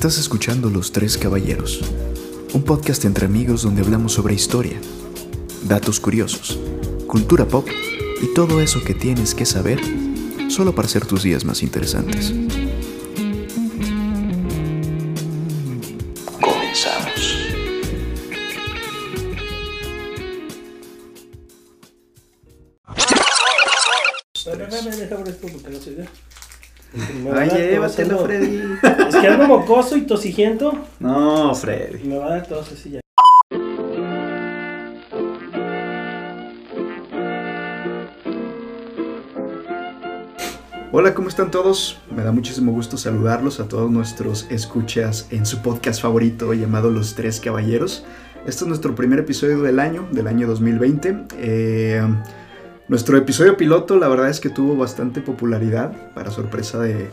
Estás escuchando Los Tres Caballeros, un podcast entre amigos donde hablamos sobre historia, datos curiosos, cultura pop y todo eso que tienes que saber solo para hacer tus días más interesantes. Mocoso y tosigiento. No, Freddy. Me va a dar tos así ya. Hola, ¿cómo están todos? Me da muchísimo gusto saludarlos a todos nuestros escuchas en su podcast favorito llamado Los Tres Caballeros. Este es nuestro primer episodio del año, del año 2020. Eh, nuestro episodio piloto la verdad es que tuvo bastante popularidad, para sorpresa de,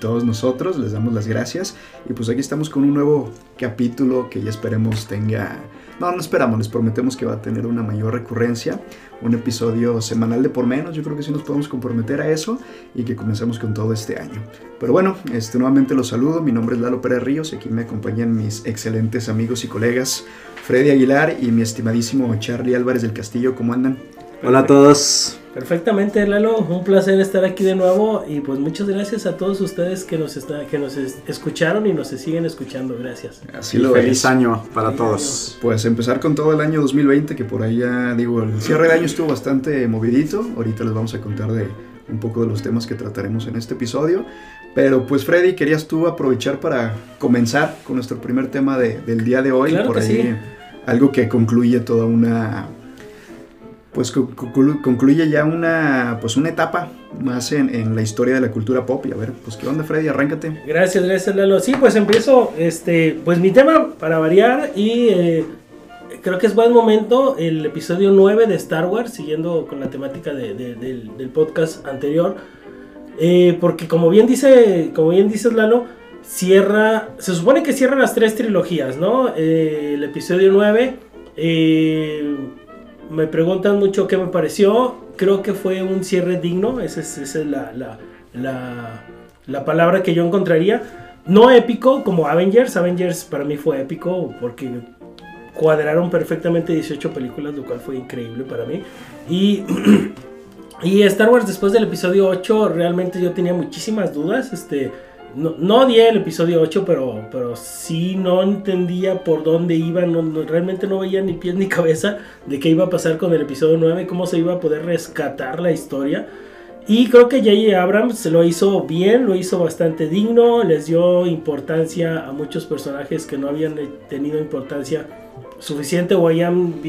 todos nosotros, les damos las gracias. Y pues aquí estamos con un nuevo capítulo que ya esperemos tenga... No, no esperamos, les prometemos que va a tener una mayor recurrencia, un episodio semanal de por menos, yo creo que sí nos podemos comprometer a eso y que comencemos con todo este año. Pero bueno, este, nuevamente los saludo, mi nombre es Lalo Pérez Ríos y aquí me acompañan mis excelentes amigos y colegas Freddy Aguilar y mi estimadísimo Charlie Álvarez del Castillo, ¿cómo andan? Hola a todos. Perfectamente, Lalo. Un placer estar aquí de nuevo y pues muchas gracias a todos ustedes que nos está, que nos escucharon y nos siguen escuchando. Gracias. Así lo feliz es. año para feliz todos. Año. Pues empezar con todo el año 2020 que por ahí ya digo, el cierre de año estuvo bastante movidito. Ahorita les vamos a contar de un poco de los temas que trataremos en este episodio. Pero pues Freddy, querías tú aprovechar para comenzar con nuestro primer tema de, del día de hoy. Claro por que ahí sí. algo que concluye toda una pues concluye ya una, pues una etapa más en, en, la historia de la cultura pop. Y a ver, pues qué onda, Freddy, arráncate. Gracias, gracias, Lalo. Sí, pues empiezo, este, pues mi tema para variar y eh, creo que es buen momento el episodio 9 de Star Wars, siguiendo con la temática de, de, del, podcast anterior. Eh, porque como bien dice, como bien dices, Lalo, cierra, se supone que cierra las tres trilogías, ¿no? Eh, el episodio 9 me preguntan mucho qué me pareció. Creo que fue un cierre digno. Esa es, la, la, la, la, palabra que yo encontraría. No épico como Avengers. Avengers para mí fue épico porque cuadraron perfectamente 18 películas, lo cual fue increíble para mí. Y, y Star Wars después del episodio 8 realmente yo tenía muchísimas dudas. Este, no, no odié el episodio 8, pero, pero sí no entendía por dónde iba, no, no, realmente no veía ni pies ni cabeza de qué iba a pasar con el episodio 9, cómo se iba a poder rescatar la historia. Y creo que J.J. Abrams lo hizo bien, lo hizo bastante digno, les dio importancia a muchos personajes que no habían tenido importancia suficiente o habían,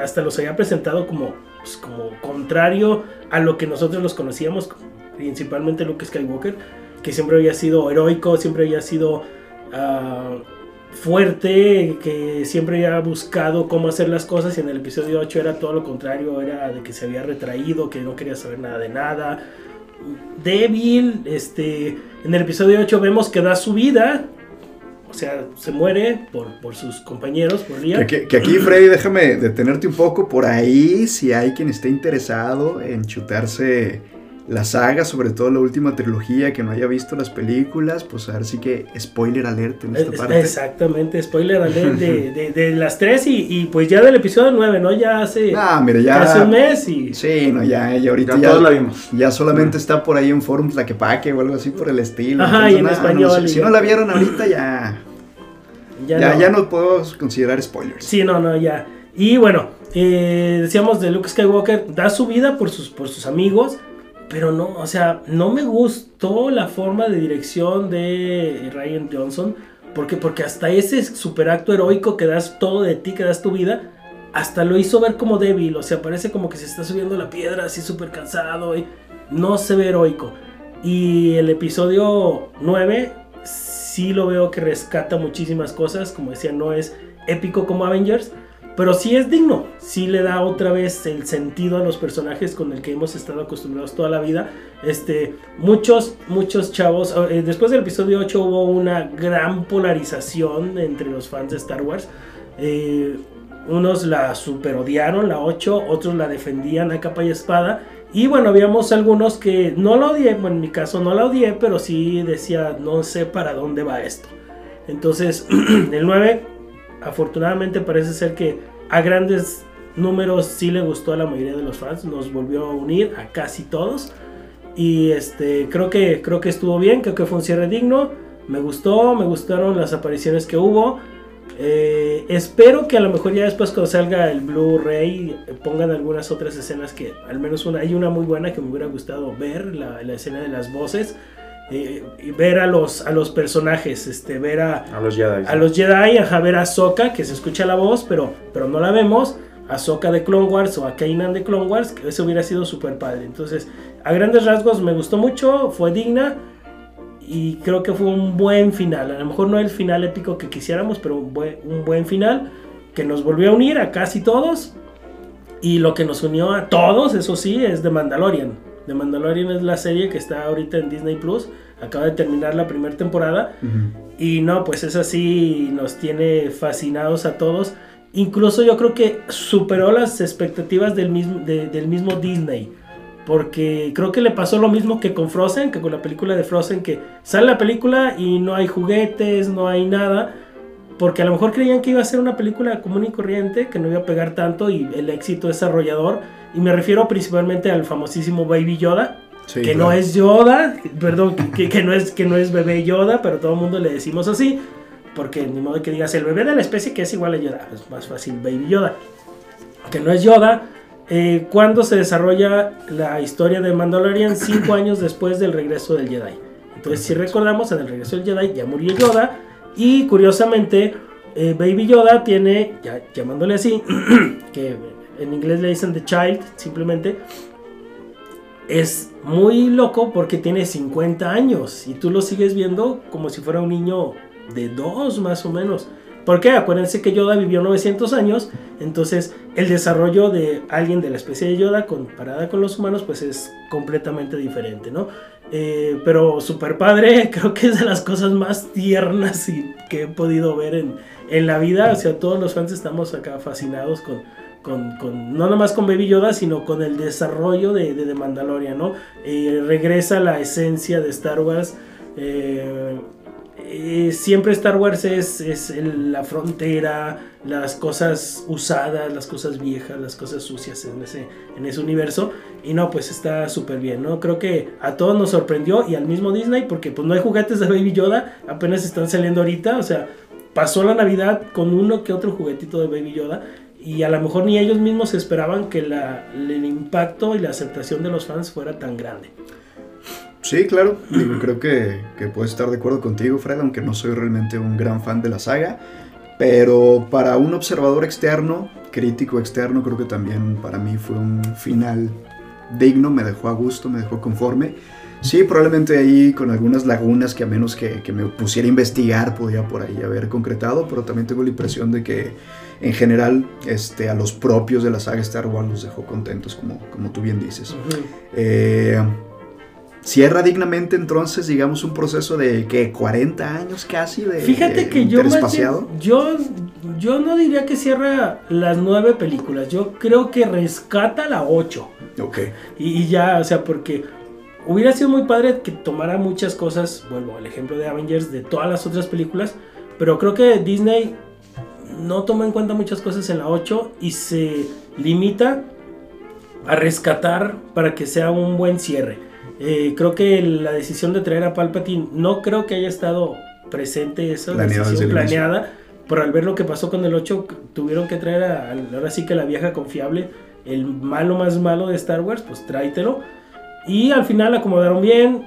hasta los había presentado como, pues, como contrario a lo que nosotros los conocíamos, principalmente Luke Skywalker que siempre había sido heroico, siempre había sido uh, fuerte, que siempre había buscado cómo hacer las cosas y en el episodio 8 era todo lo contrario, era de que se había retraído, que no quería saber nada de nada. Débil, este, en el episodio 8 vemos que da su vida, o sea, se muere por, por sus compañeros, por día. Que, que, aquí, Freddy, déjame detenerte un poco por ahí, si hay quien esté interesado en chutarse la saga, sobre todo la última trilogía, que no haya visto las películas, pues a ver si que spoiler alert en esta es, parte. Exactamente, spoiler alert de, de, de las tres y, y, pues ya del episodio 9, ¿no? Ya hace, ah, mira, ya, hace un mes y... Sí, no, ya, ya ahorita ya, ya, todos la vimos. ya solamente sí. está por ahí en Forum Tlaquepaque o algo así por el estilo. Ajá, Entonces, y en nah, español. No, si, si, no la vieron ahorita ya... Ya, ya, no. ya no puedo considerar spoilers. Sí, no, no, ya. Y bueno, eh, decíamos de Luke Skywalker, da su vida por sus, por sus amigos pero no, o sea, no me gustó la forma de dirección de Ryan Johnson. Porque, porque hasta ese superacto heroico que das todo de ti, que das tu vida, hasta lo hizo ver como débil. O sea, parece como que se está subiendo la piedra así súper cansado. Y no se ve heroico. Y el episodio 9 sí lo veo que rescata muchísimas cosas. Como decía, no es épico como Avengers. Pero sí es digno, sí le da otra vez el sentido a los personajes con el que hemos estado acostumbrados toda la vida. Este, muchos, muchos chavos, eh, después del episodio 8 hubo una gran polarización entre los fans de Star Wars. Eh, unos la super odiaron, la 8, otros la defendían a capa y espada. Y bueno, habíamos algunos que no la odié, bueno, en mi caso no la odié, pero sí decía, no sé para dónde va esto. Entonces, el 9, afortunadamente parece ser que a grandes números sí le gustó a la mayoría de los fans, nos volvió a unir a casi todos. Y este, creo que, creo que estuvo bien, creo que fue un cierre digno. Me gustó, me gustaron las apariciones que hubo. Eh, espero que a lo mejor ya después cuando salga el Blu-ray pongan algunas otras escenas que al menos una, hay una muy buena que me hubiera gustado ver, la escena de las voces. Eh, y ver a los, a los personajes, este, ver a, a los Jedi. A los Jedi, a ver a Soka, que se escucha la voz, pero, pero no la vemos. A Soka de Clone Wars o a Kanan de Clone Wars, que eso hubiera sido súper padre. Entonces, a grandes rasgos me gustó mucho, fue digna y creo que fue un buen final. A lo mejor no el final épico que quisiéramos, pero un buen, un buen final que nos volvió a unir a casi todos. Y lo que nos unió a todos, eso sí, es The Mandalorian. The Mandalorian es la serie que está ahorita en Disney Plus. Acaba de terminar la primera temporada. Ujú. Y no, pues es así, nos tiene fascinados a todos. Incluso yo creo que superó las expectativas del mismo, de- del mismo Disney. Porque creo que le pasó lo mismo que con Frozen, que con la película de Frozen, que sale la película y no hay juguetes, no hay nada. Porque a lo mejor creían que iba a ser una película común y corriente, que no iba a pegar tanto y el éxito desarrollador. Y me refiero principalmente al famosísimo Baby Yoda, Sí, que claro. no es Yoda, perdón, que, que no es, que no es bebé Yoda, pero todo el mundo le decimos así, porque ni modo que digas el bebé de la especie que es igual a Yoda, es más fácil Baby Yoda, que no es Yoda. Eh, cuando se desarrolla la historia de Mandalorian cinco años después del regreso del Jedi. Entonces, si recordamos, en el regreso del Jedi ya murió Yoda y curiosamente eh, Baby Yoda tiene, llamándole así, que en inglés le dicen The Child, simplemente, es muy loco porque tiene 50 años y tú lo sigues viendo como si fuera un niño de 2 más o menos. ¿Por qué? Acuérdense que Yoda vivió 900 años, entonces el desarrollo de alguien de la especie de Yoda comparada con los humanos pues es completamente diferente, ¿no? Eh, pero super padre, creo que es de las cosas más tiernas y que he podido ver en, en la vida, o sea, todos los fans estamos acá fascinados con, con, con- no nomás con Baby Yoda, sino con el desarrollo de, de, The Mandalorian, ¿no? Eh, regresa la esencia de Star Wars. eh, eh, siempre Star Wars es, es la frontera, las cosas usadas, las cosas viejas, las cosas sucias en ese, en ese universo. Y no, pues está súper bien, ¿no? Creo que a todos nos sorprendió y al mismo Disney, porque pues no hay juguetes de Baby Yoda, apenas están saliendo ahorita, o sea, pasó la Navidad con uno que otro juguetito de Baby Yoda y a lo mejor ni ellos mismos esperaban que la- el impacto y la aceptación de los fans fuera tan grande. Sí, claro. Digo, creo que, que puedo estar de acuerdo contigo, Fred, aunque no soy realmente un gran fan de la saga. Pero para un observador externo, crítico externo, creo que también para mí fue un final digno, me dejó a gusto, me dejó conforme. Sí, probablemente ahí con algunas lagunas que a menos que, que me pusiera a investigar podía por ahí haber concretado, pero también tengo la impresión de que en general este, a los propios de la saga Star Wars los dejó contentos, como, como tú bien dices. Eh, cierra dignamente entonces, digamos, un proceso de que 40 años casi de Fíjate que yo yo yo no diría que cierra las nueve películas, yo creo que rescata la ocho. Ok. Y, y ya, o sea, porque hubiera sido muy padre que tomara muchas cosas, vuelvo al ejemplo de Avengers, de todas las otras películas, pero creo que Disney no toma en cuenta muchas cosas en la 8 y se limita a rescatar para que sea un buen cierre. Eh, creo que la decisión de traer a Palpatine no creo que haya estado presente esa Planeado decisión planeada, pero al ver lo que pasó con el 8 tuvieron que traer a, ahora sí que la vieja confiable, el malo más malo de Star Wars, pues tráetelo. Y al final acomodaron bien.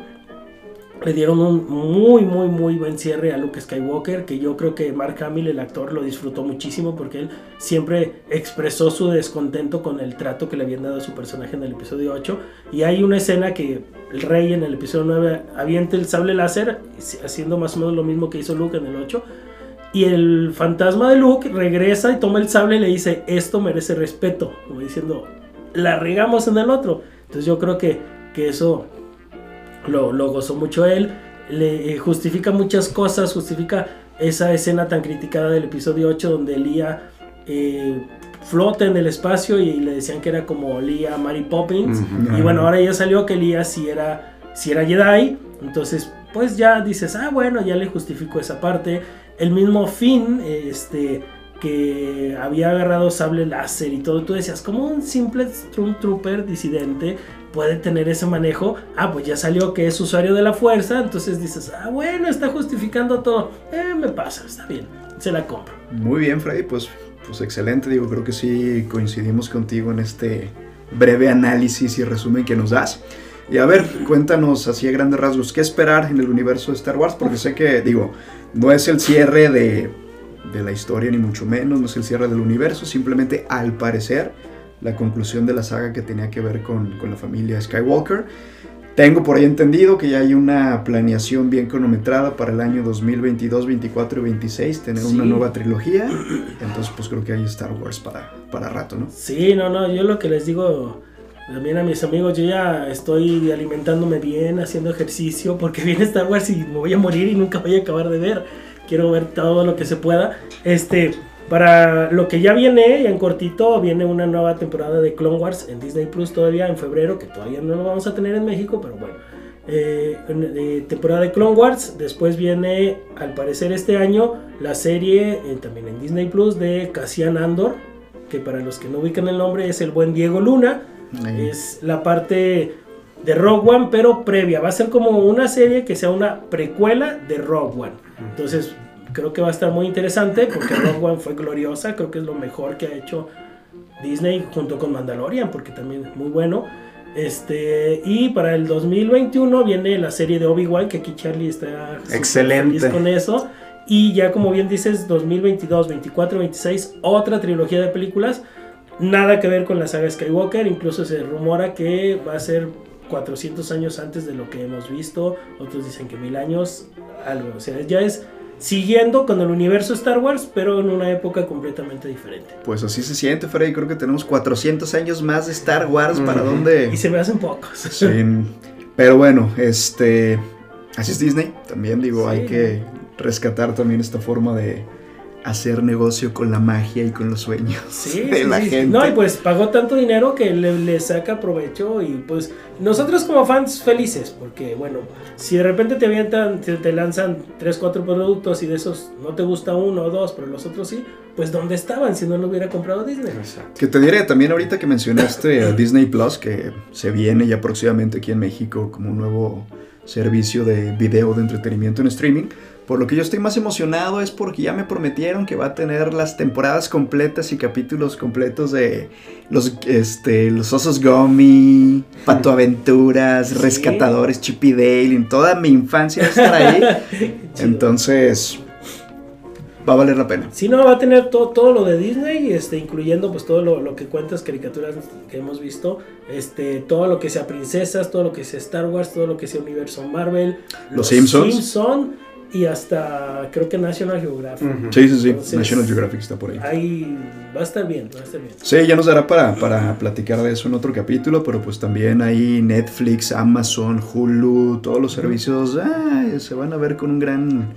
Le dieron un muy, muy, muy buen cierre a Luke Skywalker, que yo creo que Mark Hamill, el actor, lo disfrutó muchísimo porque él siempre expresó su descontento con el trato que le habían dado a su personaje en el episodio 8. Y hay una escena que el rey en el episodio 9 avienta el sable láser, haciendo más o menos lo mismo que hizo Luke en el 8. Y el fantasma de Luke regresa y toma el sable y le dice, esto merece respeto, como diciendo, la regamos en el otro. Entonces yo creo que, que eso lo, lo gozó mucho él, le eh, justifica muchas cosas, justifica esa escena tan criticada del episodio 8 donde Lía eh, flota en el espacio y le decían que era como Lía Mary Poppins. Y bueno, ahora ya salió que Lía sí era, sí era Jedi. Entonces, pues ya dices, ah, bueno, ya le justifico esa parte. el mismo Finn, este, que había agarrado sable láser y todo, tú decías, ¿cómo un simple Stormtrooper disidente puede tener ese manejo? Ah, pues ya salió que es usuario de la fuerza, entonces dices, ah, bueno, está justificando todo. Eh, me pasa, está bien, se la compro. Muy bien, Freddy, pues, pues excelente, digo, creo que sí coincidimos contigo en este breve análisis y resumen que nos das. Y a ver, cuéntanos así a grandes rasgos, ¿qué esperar en el universo de Star Wars? Porque sé que, digo, no es el cierre de, de la historia, ni mucho menos, no es el cierre del universo, simplemente al parecer la conclusión de la saga que tenía que ver con, con la familia Skywalker. Tengo por ahí entendido que ya hay una planeación bien cronometrada para el año 2022, 24 y 26, tener una nueva trilogía. Entonces, pues creo que hay Star Wars para, para rato, ¿no? Sí, no, no, yo lo que les digo también a mis amigos, yo ya estoy alimentándome bien, haciendo ejercicio, porque viene Star Wars y me voy a morir y nunca voy a acabar de ver. Quiero ver todo lo que se pueda. Este, para lo que ya viene, en cortito, viene una nueva temporada de Clone Wars en Disney Plus todavía en febrero, que todavía no lo vamos a tener en México, pero bueno. Eh, eh, temporada de Clone Wars. Después viene, al parecer, este año la serie eh, también en Disney Plus de Cassian Andor. Que para los que no ubican el nombre es el buen Diego Luna. Es la parte de Rogue One, pero previa. Va a ser como una serie que sea una precuela de Rogue One. Entonces, creo que va a estar muy interesante porque Rogue One fue gloriosa. Creo que es lo mejor que ha hecho Disney junto con Mandalorian, porque también es muy bueno. Este, y para el 2021 viene la serie de Obi-Wan, que aquí Charlie está Excelente. feliz con eso. Y ya como bien dices, 2022, 24, 26, otra trilogía de películas. Nada que ver con la saga Skywalker, incluso se rumora que va a ser 400 años antes de lo que hemos visto. Otros dicen que mil años, algo. O sea, ya es siguiendo con el universo Star Wars, pero en una época completamente diferente. Pues así se siente, Freddy. Creo que tenemos 400 años más de Star Wars. ¿Para dónde? Y se me hacen pocos. Sí, pero bueno, este. Así es Disney. También digo, Sí. hay que rescatar también esta forma de hacer negocio con la magia y con los sueños Sí, de sí, la sí. gente. No, y pues pagó tanto dinero que le, le saca provecho y pues nosotros como fans felices, porque bueno, si de repente te avientan, te, te lanzan 3, 4 productos y de esos no te gusta uno o dos, pero los otros sí, pues ¿dónde estaban si no lo hubiera comprado Disney? Exacto. Que te diré también ahorita que mencionaste a Disney Plus, que se viene ya próximamente aquí en México como un nuevo servicio de video de entretenimiento en streaming. Por lo que yo estoy más emocionado es porque ya me prometieron que va a tener las temporadas completas y capítulos completos de los, este, los osos Gummy, Pato Aventuras, Sí. Rescatadores, Chip y Dale. En toda mi infancia estar ahí. Entonces, va a valer la pena. Si no, va a tener todo, todo lo de Disney, este, incluyendo pues todo lo, lo que cuentas, caricaturas que hemos visto, este, todo lo que sea princesas, todo lo que sea Star Wars, todo lo que sea universo Marvel, Los Simpsons. Simpson, y hasta creo que National Geographic. Ujú. Sí, sí, sí. Entonces- National Geographic está por ahí. Ahí va a estar bien, va a estar bien. Sí, ya nos dará para, para platicar de eso en otro capítulo, pero pues también ahí Netflix, Amazon, Hulu, todos los servicios ay, se van a ver con un gran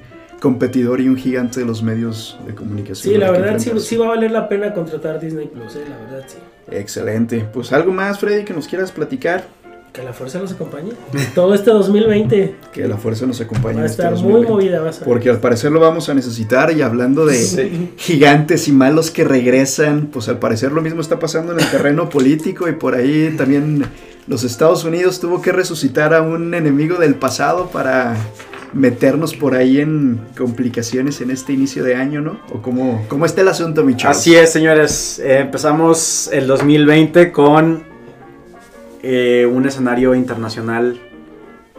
competidor y un gigante de los medios de comunicación. Sí, la verdad sí, sí va a valer la pena contratar Disney Plus, eh, la verdad sí. Excelente. Pues algo más, Freddy, que nos quieras platicar. Que la fuerza los acompañe. Todo este 2020 Que la fuerza nos acompañe va a este estar muy 2020. movida, vas a ver. Porque al parecer lo vamos a necesitar y hablando de Sí. gigantes y malos que regresan, pues al parecer lo mismo está pasando en el terreno político y por ahí también los Estados Unidos tuvo que resucitar a un enemigo del pasado para meternos por ahí en complicaciones en este inicio de año, ¿no? ¿O cómo, cómo está el asunto, mi Charles? Así es, señores. Eh, empezamos el 2020 con eh, un escenario internacional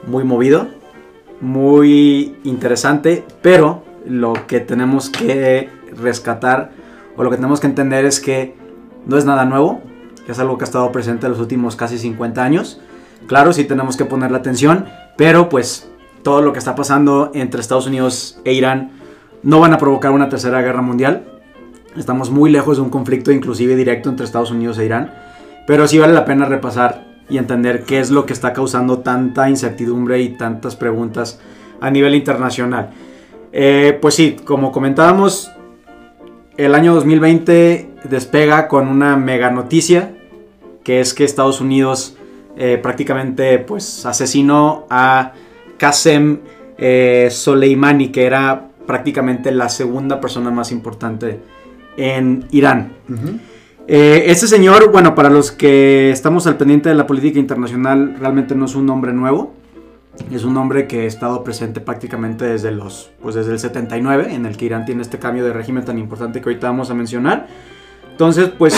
muy movido, muy interesante, pero lo que tenemos que rescatar o lo que tenemos que entender es que no es nada nuevo, es algo que ha estado presente en los últimos casi 50 años. Claro, sí tenemos que ponerle atención, pero pues todo lo que está pasando entre Estados Unidos e Irán no van a provocar una tercera guerra mundial. Estamos muy lejos de un conflicto inclusive directo entre Estados Unidos e Irán. Pero sí vale la pena repasar y entender qué es lo que está causando tanta incertidumbre y tantas preguntas a nivel internacional. Eh, pues sí, como comentábamos, el año 2020 despega con una mega noticia, que es que Estados Unidos eh, prácticamente pues asesinó a Qasem eh, Soleimani, que era prácticamente la segunda persona más importante en Irán. Eh, este señor, bueno, para los que estamos al pendiente de la política internacional, realmente no es un nombre nuevo. Es un hombre que ha estado presente prácticamente desde los, pues desde el 79, en el que Irán tiene este cambio de régimen tan importante que ahorita vamos a mencionar. Entonces, pues,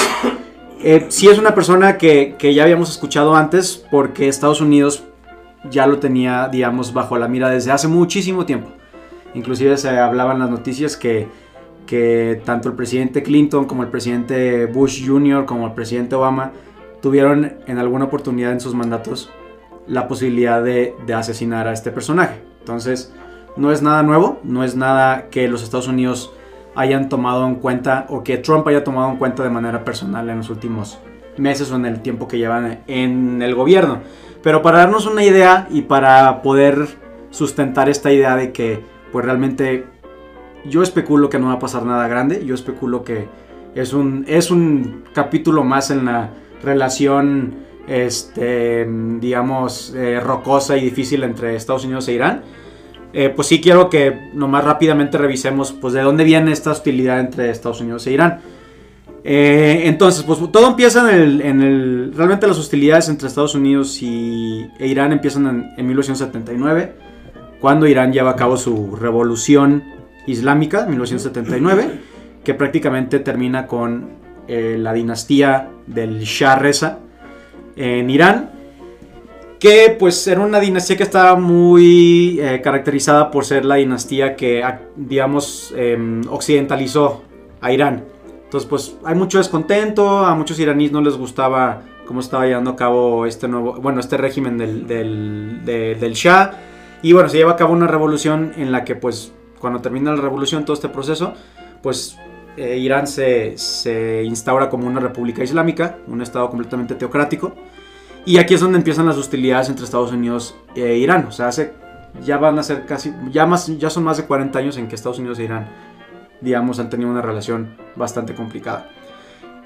eh, sí es una persona que, que ya habíamos escuchado antes, porque Estados Unidos ya lo tenía, digamos, bajo la mira desde hace muchísimo tiempo. Inclusive se hablaba en las noticias que, que tanto el presidente Clinton como el presidente Bush Jr. como el presidente Obama tuvieron en alguna oportunidad en sus mandatos la posibilidad de, de asesinar a este personaje. Entonces, no es nada nuevo, no es nada que los Estados Unidos hayan tomado en cuenta o que Trump haya tomado en cuenta de manera personal en los últimos meses o en el tiempo que llevan en el gobierno. Pero para darnos una idea y para poder sustentar esta idea de que pues realmente yo especulo que no va a pasar nada grande, yo especulo que es un, es un capítulo más en la relación, este, digamos, eh, rocosa y difícil entre Estados Unidos e Irán. Eh, pues sí quiero que nomás rápidamente revisemos pues de dónde viene esta hostilidad entre Estados Unidos e Irán. Eh, entonces, pues todo empieza en el, en el- Realmente las hostilidades entre Estados Unidos y, e Irán empiezan en, en 1979, cuando Irán lleva a cabo su revolución islámica, 1979, que prácticamente termina con eh, la dinastía del Shah Reza en Irán, que pues era una dinastía que estaba muy eh, caracterizada por ser la dinastía que, digamos, em, occidentalizó a Irán. Entonces, pues hay mucho descontento, a muchos iraníes no les gustaba cómo estaba llevando a cabo este nuevo, bueno, este régimen del, del, de- del Shah. Y bueno, se lleva a cabo una revolución en la que, pues, cuando termina la revolución, todo este proceso, pues eh, Irán se, se instaura como una república islámica, un estado completamente teocrático. Y aquí es donde empiezan las hostilidades entre Estados Unidos e Irán. O sea, hace, ya van a ser casi, ya, más, ya son más de 40 años en que Estados Unidos e Irán, digamos, han tenido una relación bastante complicada.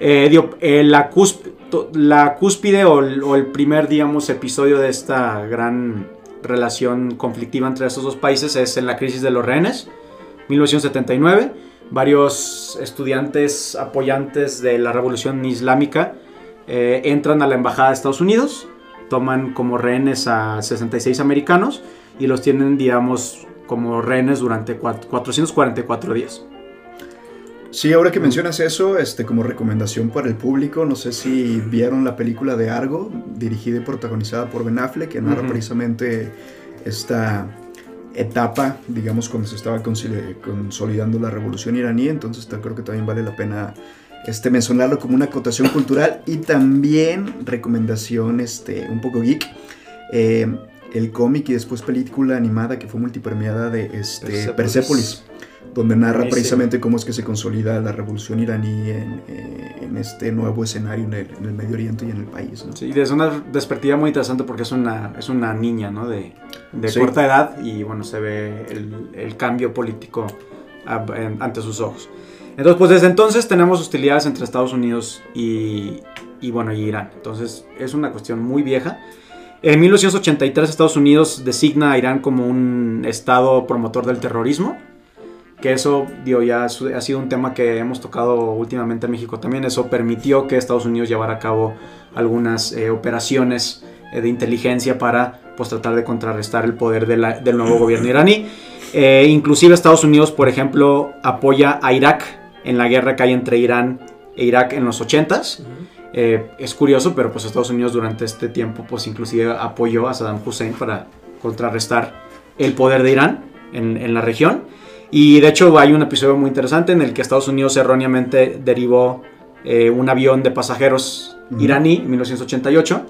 Eh, digo, eh, la, cúsp- to- la cúspide o o el primer, digamos, episodio de esta gran relación conflictiva entre estos dos países es en la crisis de los rehenes, 1979. Varios estudiantes apoyantes de la revolución islámica eh, entran a la embajada de Estados Unidos, toman como rehenes a 66 americanos y los tienen, digamos, como rehenes durante cuat- 444 días. Sí, ahora que mencionas eso, este, como recomendación para el público, no sé si vieron la película de Argo, dirigida y protagonizada por Ben Affleck, que narra precisamente esta etapa, digamos, cuando se estaba consoli- consolidando la revolución iraní, entonces creo que también vale la pena este, mencionarlo como una acotación cultural y también recomendación este, un poco geek. eh, el cómic y después película animada que fue multipremiada de este, Persepolis. Persepolis donde narra precisamente cómo es que se consolida la revolución iraní en, eh, en este nuevo escenario en el, en el Medio Oriente y en el país. ¿no? Sí, es una perspectiva muy interesante porque es una, es una niña, ¿no? De, de Sí. corta edad y bueno, se ve el, el cambio político a- en- ante sus ojos. Entonces, pues desde entonces tenemos hostilidades entre Estados Unidos y, y bueno, y Irán. Entonces, es una cuestión muy vieja. En 1983 Estados Unidos designa a Irán como un estado promotor del terrorismo. Que eso, digo, ya ha sido un tema que hemos tocado últimamente en México también. Eso permitió que Estados Unidos llevara a cabo algunas eh, operaciones eh, de inteligencia para pues, tratar de contrarrestar el poder de la- del nuevo gobierno iraní. Eh, inclusive Estados Unidos, por ejemplo, apoya a Irak en la guerra que hay entre Irán e Irak en los 80s. Eh, es curioso, pero pues Estados Unidos durante este tiempo pues inclusive apoyó a Saddam Hussein para contrarrestar el poder de Irán en, en la región. Y de hecho hay un episodio muy interesante en el que Estados Unidos erróneamente derivó eh, un avión de pasajeros iraní en 1988.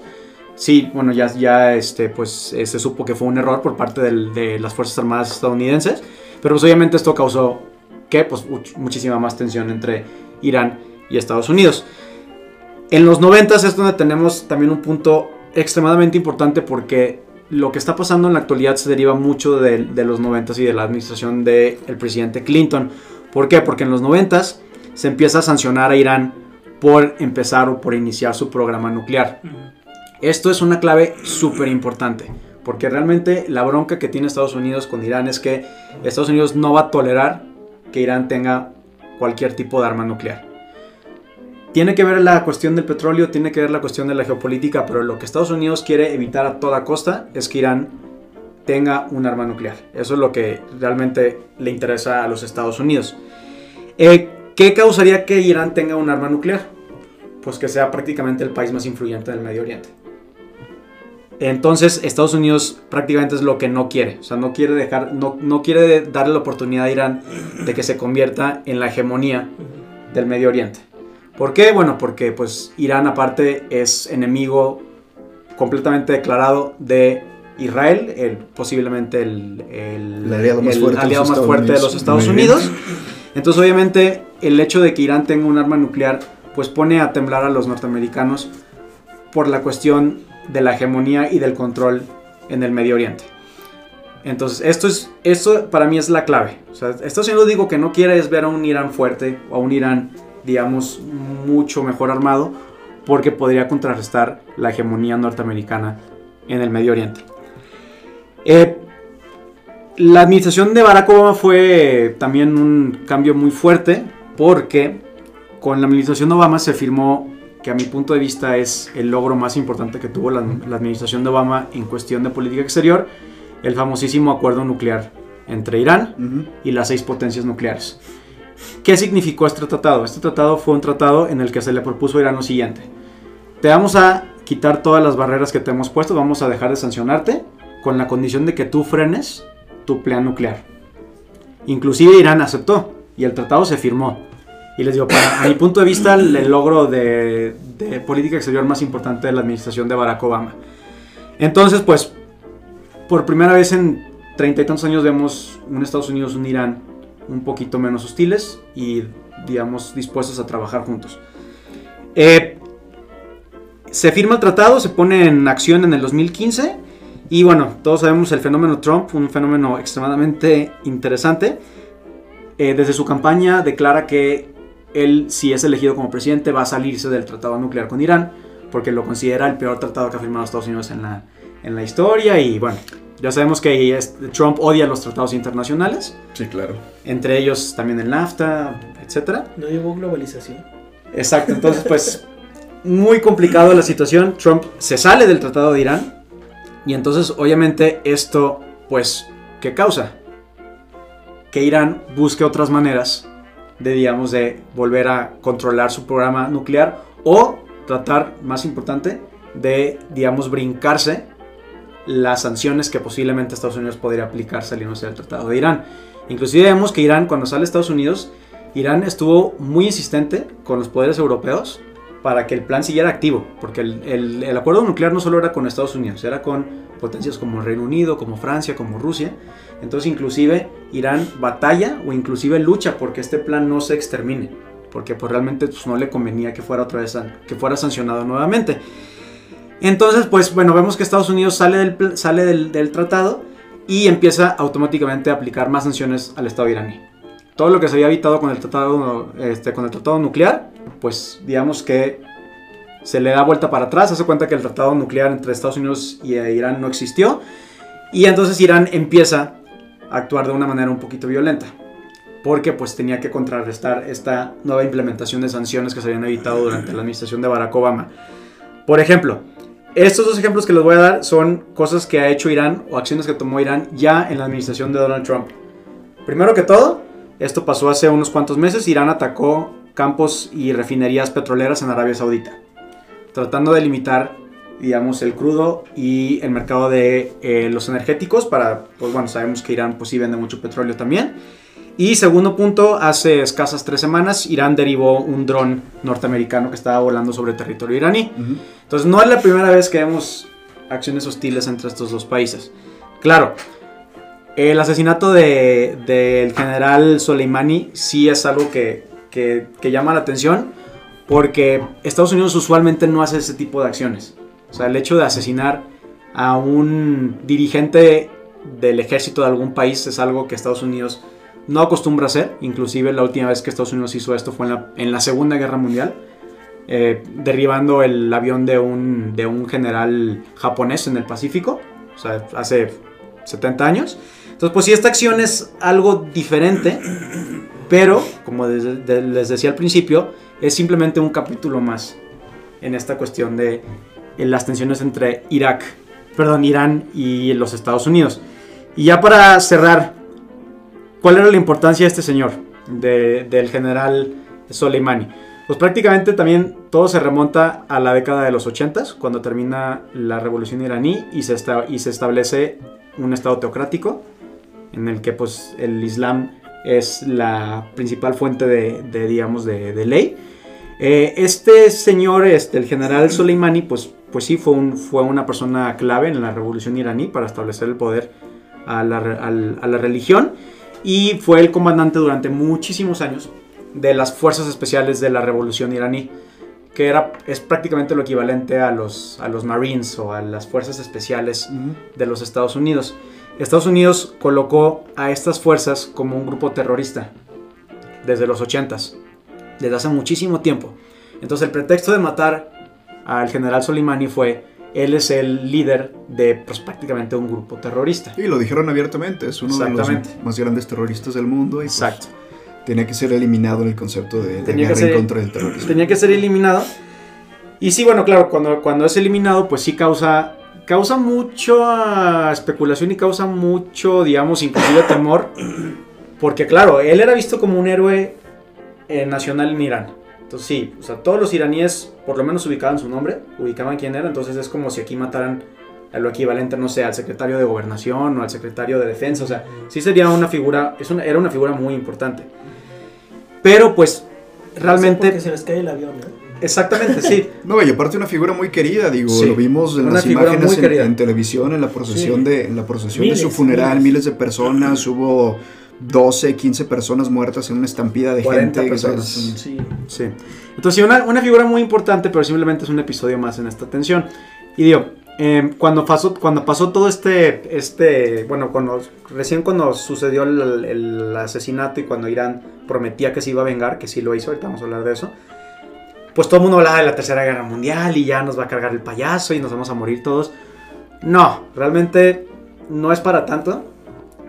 Sí, bueno, ya, ya este, pues, eh, se supo que fue un error por parte del- de las Fuerzas Armadas estadounidenses, pero pues obviamente esto causó que pues much- muchísima más tensión entre Irán y Estados Unidos. En los 90 es donde tenemos también un punto extremadamente importante porque lo que está pasando en la actualidad se deriva mucho de, de los 90 y de la administración del presidente Clinton. ¿Por qué? Porque en los 90 se empieza a sancionar a Irán por empezar o por iniciar su programa nuclear. Esto es una clave súper importante. Porque realmente la bronca que tiene Estados Unidos con Irán es que Estados Unidos no va a tolerar que Irán tenga cualquier tipo de arma nuclear. Tiene que ver la cuestión del petróleo, tiene que ver la cuestión de la geopolítica, pero lo que Estados Unidos quiere evitar a toda costa es que Irán tenga un arma nuclear. Eso es lo que realmente le interesa a los Estados Unidos. Eh, ¿Qué causaría que Irán tenga un arma nuclear? Pues que sea prácticamente el país más influyente del Medio Oriente. Entonces Estados Unidos prácticamente es lo que no quiere. O sea, no quiere dejar, no, no quiere darle la oportunidad a Irán de que se convierta en la hegemonía del Medio Oriente. ¿Por qué? Bueno, porque pues Irán aparte es enemigo completamente declarado de Israel, el, posiblemente el, el, aliado más fuerte, de, aliado los más Estados fuerte de Unidos. los Estados Muy bien. Unidos. Entonces obviamente el hecho de que Irán tenga un arma nuclear pues pone a temblar a los norteamericanos por la cuestión de la hegemonía y del control en el Medio Oriente. Entonces, esto, es, esto para mí es la clave. O sea, Estados Unidos digo que no quiere es ver a un Irán fuerte o a un Irán, digamos, mucho mejor armado, porque podría contrarrestar la hegemonía norteamericana en el Medio Oriente. Eh, la administración de Barack Obama fue también un cambio muy fuerte, porque con la administración de Obama se firmó que a mi punto de vista es el logro más importante que tuvo la, la, administración de Obama en cuestión de política exterior, el famosísimo acuerdo nuclear entre Irán Uh -huh. y las seis potencias nucleares. ¿Qué significó este tratado? Este tratado fue un tratado en el que se le propuso a Irán lo siguiente. Te vamos a quitar todas las barreras que te hemos puesto, vamos a dejar de sancionarte con la condición de que tú frenes tu plan nuclear. Inclusive Irán aceptó y el tratado se firmó. Y les digo, para a mi punto de vista, el, logro de, de, política exterior más importante de la administración de Barack Obama. Entonces, pues, por primera vez en treinta y tantos años vemos un Estados Unidos, un Irán un poquito menos hostiles y, digamos, dispuestos a trabajar juntos. Eh, se firma el tratado, se pone en acción en el 2015 y bueno, todos sabemos el fenómeno Trump, un fenómeno extremadamente interesante. Eh, desde su campaña declara que él, si es elegido como presidente, va a salirse del tratado nuclear con Irán, porque lo considera el peor tratado que ha firmado Estados Unidos en la, en la historia. Y bueno, ya sabemos que Trump odia los tratados internacionales. Sí, claro. Entre ellos también el NAFTA, etc. No llevó globalización. Exacto, entonces pues muy complicado la situación. Trump se sale del tratado de Irán. Y entonces obviamente esto pues, ¿qué causa? Que Irán busque otras maneras de, digamos, de volver a controlar su programa nuclear o tratar, más importante, de, digamos, brincarse las sanciones que posiblemente Estados Unidos podría aplicar saliéndose del Tratado de Irán. Inclusive vemos que Irán, cuando sale Estados Unidos, Irán estuvo muy insistente con los poderes europeos para que el plan siguiera activo, porque el, el, el acuerdo nuclear no solo era con Estados Unidos, era con potencias como Reino Unido, como Francia, como Rusia. Entonces inclusive Irán batalla o inclusive lucha porque este plan no se extermine, porque pues realmente pues, no le convenía que fuera otra vez que fuera sancionado nuevamente. Entonces pues bueno, vemos que Estados Unidos sale del, tratado y empieza automáticamente a aplicar más sanciones al Estado iraní. Todo lo que se había evitado con el tratado, este, con el tratado nuclear, pues digamos que se le da vuelta para atrás, hace cuenta que el tratado nuclear entre Estados Unidos y Irán no existió, y entonces Irán empieza a actuar de una manera un poquito violenta, porque pues tenía que contrarrestar esta nueva implementación de sanciones que se habían evitado durante la administración de Barack Obama. Por ejemplo, estos dos ejemplos que les voy a dar son cosas que ha hecho Irán o acciones que tomó Irán ya en la administración de Donald Trump. Primero que todo, esto pasó hace unos cuantos meses, Irán atacó campos y refinerías petroleras en Arabia Saudita tratando de limitar, digamos, el crudo y el mercado de eh, los energéticos para, pues bueno, sabemos que Irán pues sí vende mucho petróleo también. Y segundo punto, hace escasas tres semanas Irán derivó un dron norteamericano que estaba volando sobre el territorio iraní. Uh -huh. Entonces no es la primera vez que vemos acciones hostiles entre estos dos países. Claro, el asesinato del de, de general Soleimani sí es algo que, que, que llama la atención porque Estados Unidos usualmente no hace ese tipo de acciones. O sea, el hecho de asesinar a un dirigente del ejército de algún país es algo que Estados Unidos no acostumbra a hacer. Inclusive la última vez que Estados Unidos hizo esto fue en la, en la Segunda Guerra Mundial, eh, derribando el avión de un, de un general japonés en el Pacífico. o sea, hace 70 años. Entonces, pues sí, esta acción es algo diferente, pero, como les decía al principio, es simplemente un capítulo más en esta cuestión de las tensiones entre Irak, perdón, Irán y los Estados Unidos. Y ya para cerrar, ¿cuál era la importancia de este señor, del general Soleimani? Pues prácticamente también todo se remonta a la década de los 80, cuando termina la revolución iraní y se, y se establece un estado teocrático en el que pues el Islam es la principal fuente de, digamos, de, ley. Eh, este señor, este, el general Soleimani, pues, pues sí, fue, un, fue una persona clave en la revolución iraní para establecer el poder a la, a la religión y fue el comandante durante muchísimos años de las fuerzas especiales de la revolución iraní, que era, es prácticamente lo equivalente a los, a los Marines o a las fuerzas especiales de los Estados Unidos. Estados Unidos colocó a estas fuerzas como un grupo terrorista desde los 80s, desde hace muchísimo tiempo. Entonces el pretexto de matar al general Soleimani fue él es el líder de pues, prácticamente un grupo terrorista. Y lo dijeron abiertamente, es uno de los más grandes terroristas del mundo. Y, pues, Exacto. tenía que ser eliminado en el concepto de, guerra en contra del terrorismo. Tenía que ser eliminado. Y sí, bueno, claro, cuando, cuando es eliminado, pues sí causa, causa mucha especulación y causa mucho, digamos, inclusive temor. Porque claro, él era visto como un héroe eh, nacional en Irán. Entonces sí, o sea, todos los iraníes por lo menos ubicaban su nombre, ubicaban quién era, entonces es como si aquí mataran a lo equivalente, no sé, al secretario de gobernación o al secretario de defensa, o sea, sí sería una figura, es una, era una figura muy importante. Pero pues realmente... Se les cae el avión, ¿no? Exactamente, sí. No, y aparte una figura muy querida, digo, lo vimos en las imágenes en, televisión, en la procesión de en la procesión de su funeral, miles de personas, hubo 12, 15 personas muertas en una estampida de gente. Personas. Sí. sí. Entonces, una, una figura muy importante, pero simplemente es un episodio más en esta tensión. Y digo, em, cuando, pasó, cuando pasó todo este, este bueno, cuando, recién cuando sucedió el, asesinato y cuando Irán prometía que se iba a vengar, que sí lo hizo, ahorita vamos a hablar de eso, pues todo el mundo hablaba de la Tercera Guerra Mundial y ya nos va a cargar el payaso y nos vamos a morir todos. No, realmente no es para tanto.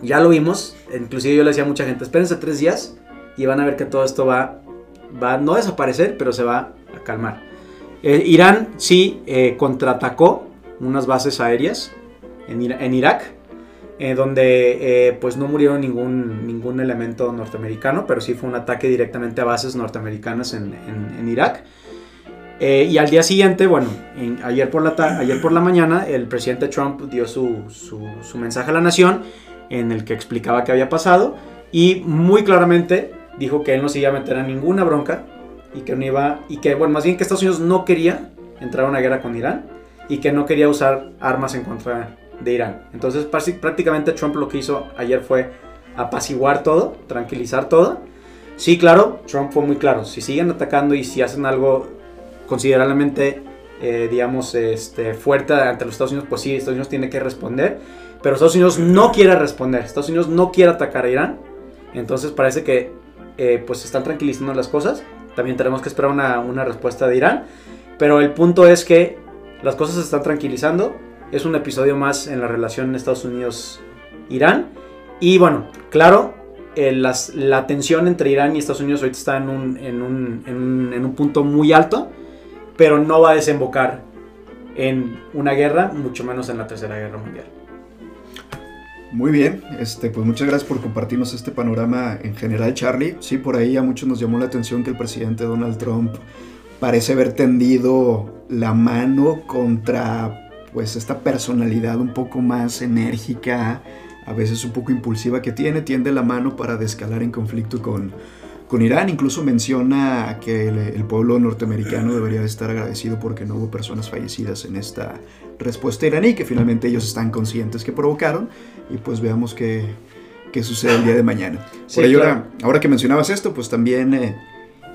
Ya lo vimos, inclusive yo le decía a mucha gente, espérense tres días y van a ver que todo esto va, va no desaparecer, pero se va a calmar. Eh, Irán sí eh, contraatacó unas bases aéreas en, Irak, eh, donde pues no murieron ningún, ningún elemento norteamericano, pero sí fue un ataque directamente a bases norteamericanas en, en, Irak. y al día siguiente, bueno, ayer, por la ayer por la mañana, el presidente Trump dio su, su mensaje a la nación en el que explicaba qué había pasado y muy claramente dijo que él no se iba a meter a ninguna bronca y que no iba y que bueno más bien que Estados Unidos no quería entrar a una guerra con Irán y que no quería usar armas en contra de Irán. Entonces prácticamente Trump lo que hizo ayer fue apaciguar todo, tranquilizar todo. Sí, claro, Trump fue muy claro. Si siguen atacando y si hacen algo considerablemente, eh, digamos, este, fuerte ante los Estados Unidos, pues sí, Estados Unidos tiene que responder. Pero Estados Unidos no quiere responder. Estados Unidos no quiere atacar a Irán. Entonces parece que eh, pues están tranquilizando las cosas. También tenemos que esperar una, respuesta de Irán. Pero el punto es que las cosas se están tranquilizando. Es un episodio más en la relación Estados Unidos-Irán. Y bueno, claro, eh, la tensión entre Irán y Estados Unidos ahorita está en un, en un punto muy alto. Pero no va a desembocar en una guerra, mucho menos en la Tercera Guerra Mundial. Muy bien, este, pues muchas gracias por compartirnos este panorama en general, Charlie. Sí, por ahí a muchos nos llamó la atención que el presidente Donald Trump parece haber tendido la mano contra pues esta personalidad un poco más enérgica, a veces un poco impulsiva que tiene, tiende la mano para descalar en conflicto con, con Irán. Incluso menciona que el, pueblo norteamericano debería estar agradecido porque no hubo personas fallecidas en esta respuesta iraní, que finalmente ellos están conscientes que provocaron. Y pues veamos qué, qué sucede el día de mañana. Por ello, ahora, que mencionabas esto, pues también... Eh,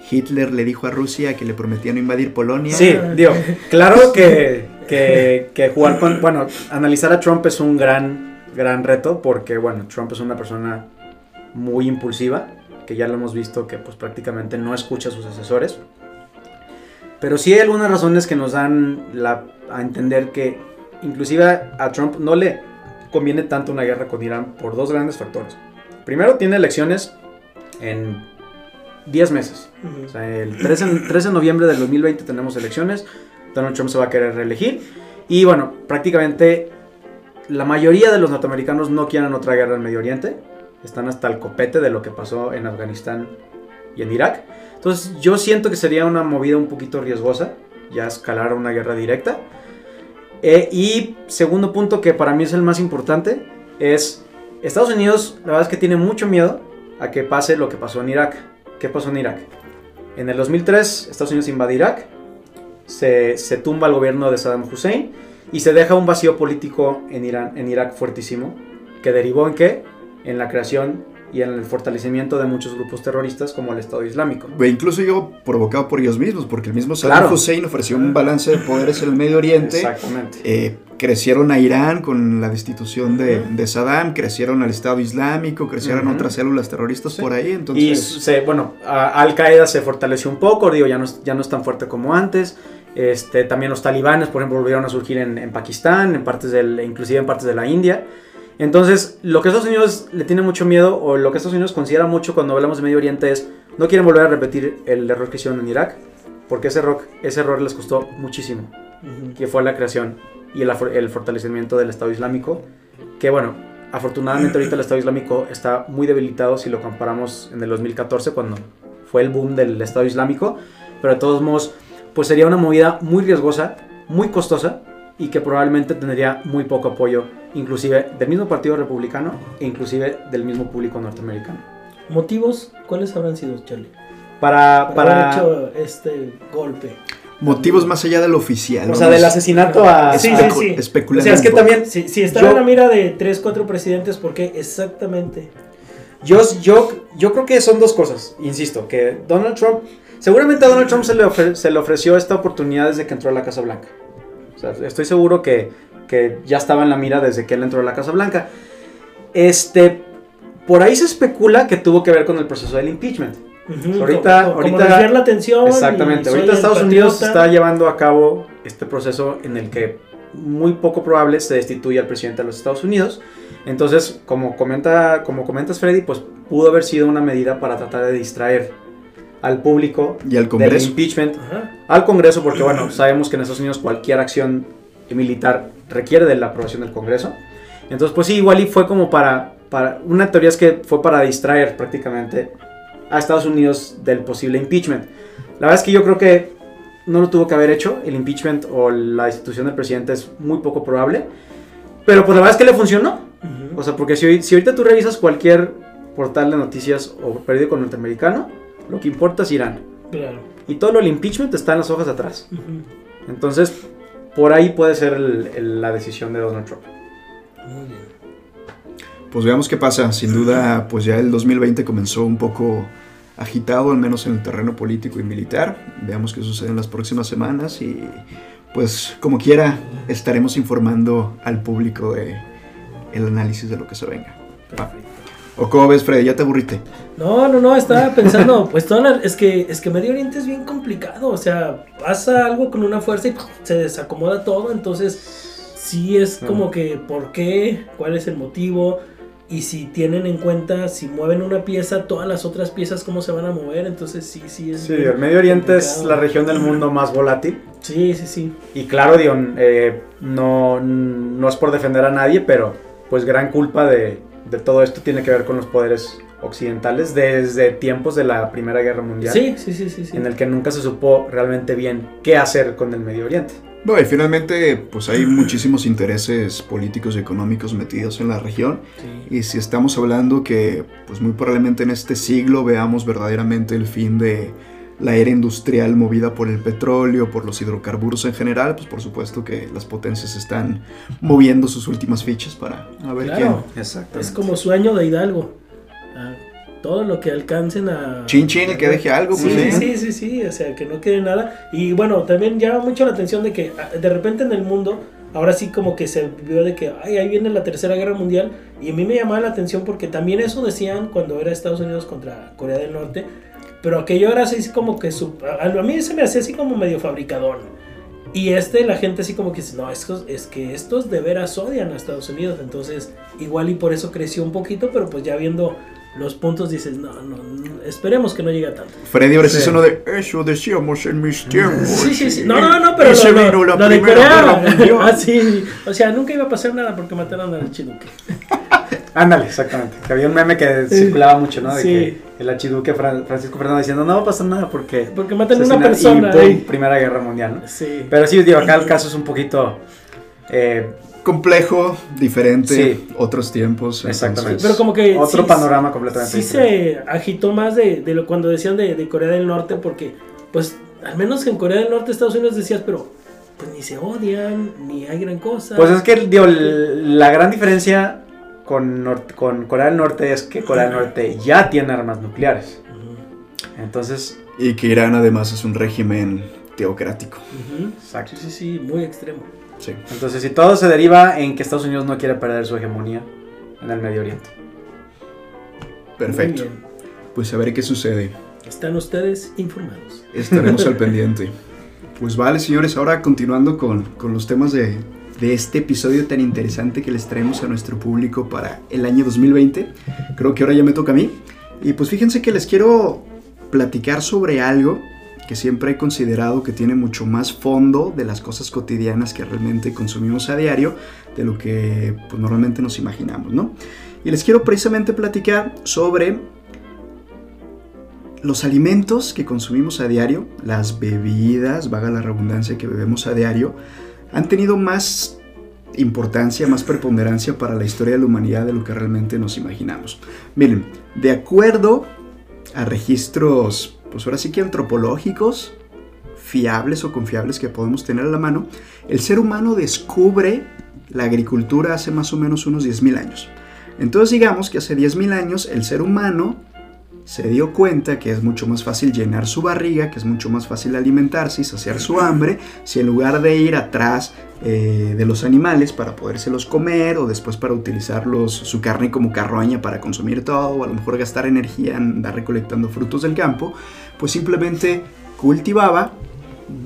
Hitler le dijo a Rusia que le prometía no invadir Polonia. Sí, digo, claro que, que, que, jugar con, bueno, analizar a Trump es un gran, gran reto porque, bueno, Trump es una persona muy impulsiva, que ya lo hemos visto que pues prácticamente no escucha a sus asesores. Pero sí hay algunas razones que nos dan la, a entender que inclusive a Trump no le conviene tanto una guerra con Irán por dos grandes factores. Primero, tiene elecciones en 10 meses. O sea, el 13, 13 de noviembre del 2020 tenemos elecciones. Donald Trump se va a querer reelegir. Y bueno, prácticamente la mayoría de los norteamericanos no quieren otra guerra en Medio Oriente. Están hasta el copete de lo que pasó en Afganistán y en Irak. Entonces yo siento que sería una movida un poquito riesgosa. Ya escalar una guerra directa. Eh, y segundo punto que para mí es el más importante es Estados Unidos la verdad es que tiene mucho miedo a que pase lo que pasó en Irak. ¿Qué pasó en Irak? En el 2003 Estados Unidos invade Irak, se, se tumba el gobierno de Saddam Hussein y se deja un vacío político en, Irán, en Irak fuertísimo, que derivó en qué? En la creación y en el fortalecimiento de muchos grupos terroristas como el Estado Islámico. Incluso yo provocado por ellos mismos, porque el mismo Saddam Claro. Hussein ofreció un balance de poderes en el Medio Oriente. Exactamente. Eh, crecieron a Irán con la destitución de, de Saddam, crecieron al Estado Islámico, crecieron otras células terroristas Sí. por ahí. Y Entonces, se, bueno, Al Qaeda se fortaleció un poco, digo, ya no, es- ya no es tan fuerte como antes. Este, también los talibanes, por ejemplo, volvieron a surgir en, en Pakistán, en partes del, inclusive en partes de la India. Entonces, lo que Estados Unidos le tiene mucho miedo, o lo que Estados Unidos considera mucho cuando hablamos de Medio Oriente es, no quieren volver a repetir el error que hicieron en Irak, porque ese error, ese error les costó muchísimo que fue la creación y el, el fortalecimiento del Estado Islámico, que bueno, afortunadamente ahorita el Estado Islámico está muy debilitado si lo comparamos en el 2014 cuando fue el boom del Estado Islámico, pero de todos modos, pues sería una movida muy riesgosa, muy costosa y que probablemente tendría muy poco apoyo, inclusive del mismo Partido Republicano e inclusive del mismo público norteamericano. ¿Motivos? ¿Cuáles habrán sido, Charlie? Para, Para, haber hecho este golpe. motivos más allá del oficial. o sea, del asesinato a... Sí, sí, sí. especulando O sea, es que también Si, si estaba Yo- en la mira de 3, 4 presidentes, ¿por qué exactamente? Yo, yo, yo creo que son dos cosas, insisto, que Donald Trump, seguramente a Donald Trump se le, ofre- se le ofreció esta oportunidad desde que entró a la Casa Blanca. O sea, estoy seguro que, que ya estaba en la mira desde que él entró a la Casa Blanca. Este, por ahí se especula que tuvo que ver con el proceso del impeachment. Ujú, Ahorita- como, como ahorita- la atención. Exactamente, ahorita Estados Unidos está llevando a cabo este proceso en el que muy poco probable se destituye al presidente de los Estados Unidos. Entonces, como, comenta, como comentas Freddy, pues pudo haber sido una medida para tratar de distraer al público Y al del Congreso. impeachment, Ajá. al Congreso, porque bueno, sabemos que en Estados Unidos cualquier acción militar requiere de la aprobación del Congreso. Entonces, pues sí, igual y fue como para, para, una teoría es que fue para distraer prácticamente a Estados Unidos del posible impeachment. La verdad es que yo creo que no lo tuvo que haber hecho, el impeachment o la destitución del presidente es muy poco probable, pero pues la verdad es que le funcionó. Ujú. O sea, porque si, si ahorita tú revisas cualquier portal de noticias o periódico norteamericano, lo que importa es Irán. Claro. Y todo lo del impeachment está en las hojas de atrás. Ujú. Entonces, por ahí puede ser el- el- la decisión de Donald Trump. Muy bien. Pues veamos qué pasa. Sin duda, pues ya el 2020 comenzó un poco agitado, al menos en el terreno político y militar. Veamos qué sucede en las próximas semanas y pues como quiera estaremos informando al público de el análisis de lo que se venga. Perfecto. ¿O cómo ves, Freddy? ¿Ya te aburriste? No, no, no, estaba pensando, pues toda la- es que es que Medio Oriente es bien complicado, o sea, pasa algo con una fuerza y se desacomoda todo, entonces sí es como que ¿por qué? ¿Cuál es el motivo? Y si tienen en cuenta si mueven una pieza, todas las otras piezas cómo se van a mover, entonces sí, sí es Sí, el Medio Oriente es la región del mundo más volátil. Sí, sí, sí. Y claro, digo, eh, no, no es por defender a nadie, pero pues gran culpa de, de todo esto tiene que ver con los poderes occidentales desde tiempos de la Primera Guerra Mundial, Sí, sí, sí, sí, sí. en el que nunca se supo realmente bien qué hacer con el Medio Oriente. Bueno, y finalmente, pues hay muchísimos intereses políticos y económicos metidos en la región. Sí. Y si estamos hablando que, pues muy probablemente en este siglo veamos verdaderamente el fin de la era industrial movida por el petróleo, por los hidrocarburos en general, pues por supuesto que las potencias están moviendo sus últimas fichas para a ver Claro. Exacto. Es como sueño de Hidalgo. Ah, todo lo que alcancen a. Chin, chin, el que deje algo, Sí, pues, sí, ¿eh? sí, sí, sí, o sea, que no quede nada. Y bueno, también llama mucho la atención de que ah, de repente en el mundo, ahora sí como que se vio de que, ay, ahí viene la Tercera Guerra Mundial. Y a mí me llamaba la atención porque también eso decían cuando era Estados Unidos contra Corea del Norte. Pero aquello era así como que, su- a, a mí se me hacía así como medio fabricadón. Y este, la gente así como que dice, no, es, que- es que estos de veras odian a Estados Unidos. Entonces, igual y por eso creció un poquito, pero pues ya viendo los puntos dices, no, no, no, esperemos que no llegue a tanto. Freddy ahora sí es uno de eso decíamos en mis tiempos. Sí, sí, sí. No, no, no, pero Y se lo, vino la lo de Primera Guerra Corea. Mundial. Ah, sí. O sea, nunca iba a pasar nada porque mataron al Chiduque. Ándale, exactamente. Que había un meme que circulaba mucho, ¿no? De Sí. que el archiduque Fran- Francisco Fernando diciendo, no va a pasar nada porque... Porque matan a una asesinan", persona. Y, ahí. Primera Guerra Mundial, ¿no? Sí. Pero sí, digo, acá el caso es un poquito... eh, Complejo, diferente, Sí. otros tiempos. Exactamente. entonces- Pero como que otro sí- panorama completamente Sí diferente. se agitó más de, de lo cuando decían de, de Corea del Norte, porque, pues, al menos en Corea del Norte, Estados Unidos decías, pero, pues ni se odian, ni hay gran cosa. Pues es que, digo, la gran diferencia con, con Corea del Norte es que Corea del Norte ya tiene armas nucleares. Entonces, Y que Irán además es un régimen teocrático. exacto. Sí, sí, sí, muy extremo. Sí. Entonces, si todo se deriva en que Estados Unidos no quiere perder su hegemonía en el Medio Oriente. Perfecto. Pues a ver qué sucede. Están ustedes informados. Estaremos al pendiente. Pues vale, señores, ahora continuando con, con los temas de, de este episodio tan interesante que les traemos a nuestro público para el año 2020. Creo que ahora ya me toca a mí. Y pues fíjense que les quiero platicar sobre algo que siempre he considerado que tiene mucho más fondo de las cosas cotidianas que realmente consumimos a diario de lo que pues, normalmente nos imaginamos, ¿no? Y les quiero precisamente platicar sobre los alimentos que consumimos a diario, las bebidas, vaga la redundancia que bebemos a diario, han tenido más importancia, más preponderancia para la historia de la humanidad de lo que realmente nos imaginamos. Miren, de acuerdo a registros, pues ahora sí que antropológicos, fiables o confiables que podemos tener a la mano, el ser humano descubre la agricultura hace más o menos unos 10.000 años. Entonces digamos que hace 10.000 años el ser humano se dio cuenta que es mucho más fácil llenar su barriga, que es mucho más fácil alimentarse y saciar su hambre, si en lugar de ir atrás eh, de los animales para podérselos comer o después para utilizarlos su carne como carroña para consumir todo o a lo mejor gastar energía en andar recolectando frutos del campo, pues simplemente cultivaba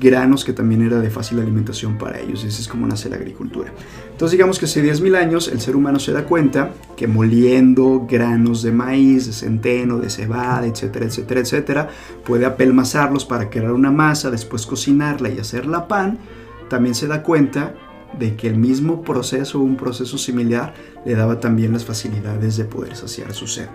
granos que también era de fácil alimentación para ellos así es como nace la agricultura. Entonces digamos que hace 10.000 años el ser humano se da cuenta que moliendo granos de maíz, de centeno, de cebada, etcétera, etcétera, etcétera, puede apelmazarlos para crear una masa, después cocinarla y hacerla pan, también se da cuenta de que el mismo proceso, un proceso similar, le daba también las facilidades de poder saciar su sed.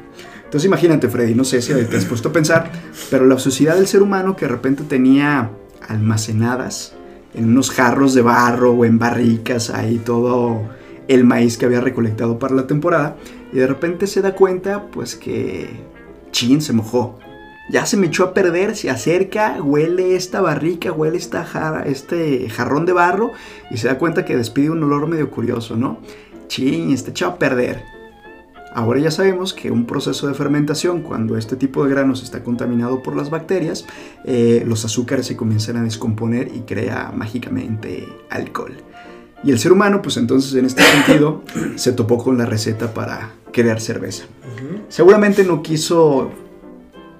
Entonces imagínate, Freddy, no sé si te has puesto a pensar, pero la sociedad del ser humano que de repente tenía almacenadas en unos jarros de barro o en barricas, ahí todo el maíz que había recolectado para la temporada, y de repente se da cuenta, pues que, chin, se mojó. Ya se me echó a perder, se acerca, huele esta barrica, huele esta jarra, este jarrón de barro, y se da cuenta que despide un olor medio curioso, ¿no? Chin, está echado a perder. Ahora ya sabemos que un proceso de fermentación, cuando este tipo de granos está contaminado por las bacterias, eh, los azúcares se comienzan a descomponer y crea mágicamente alcohol. Y el ser humano, pues entonces en este sentido, se topó con la receta para crear cerveza. Seguramente no quiso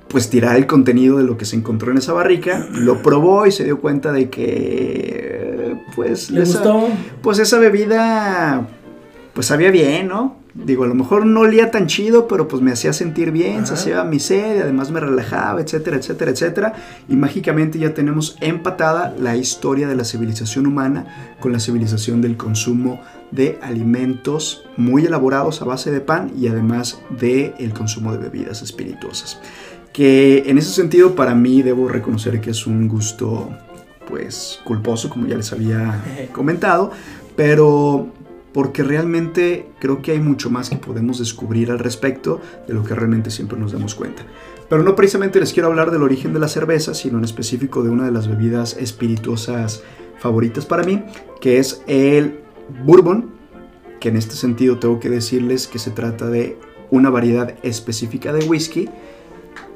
pues tirar el contenido de lo que se encontró en esa barrica, lo probó y se dio cuenta de que pues ¿Le esa- gustó? pues esa bebida pues sabía bien, ¿no? Digo, a lo mejor no olía tan chido, pero pues me hacía sentir bien, Ajá. saciaba mi sed, además me relajaba, etcétera, etcétera, etcétera. Y mágicamente ya tenemos empatada la historia de la civilización humana con la civilización del consumo de alimentos muy elaborados a base de pan y además del el consumo de bebidas espirituosas. Que en ese sentido para mí debo reconocer que es un gusto pues culposo, como ya les había comentado, pero porque realmente creo que hay mucho más que podemos descubrir al respecto de lo que realmente siempre nos damos cuenta. Pero no precisamente les quiero hablar del origen de la cerveza, sino en específico de una de las bebidas espirituosas favoritas para mí, que es el bourbon, que en este sentido tengo que decirles que se trata de una variedad específica de whisky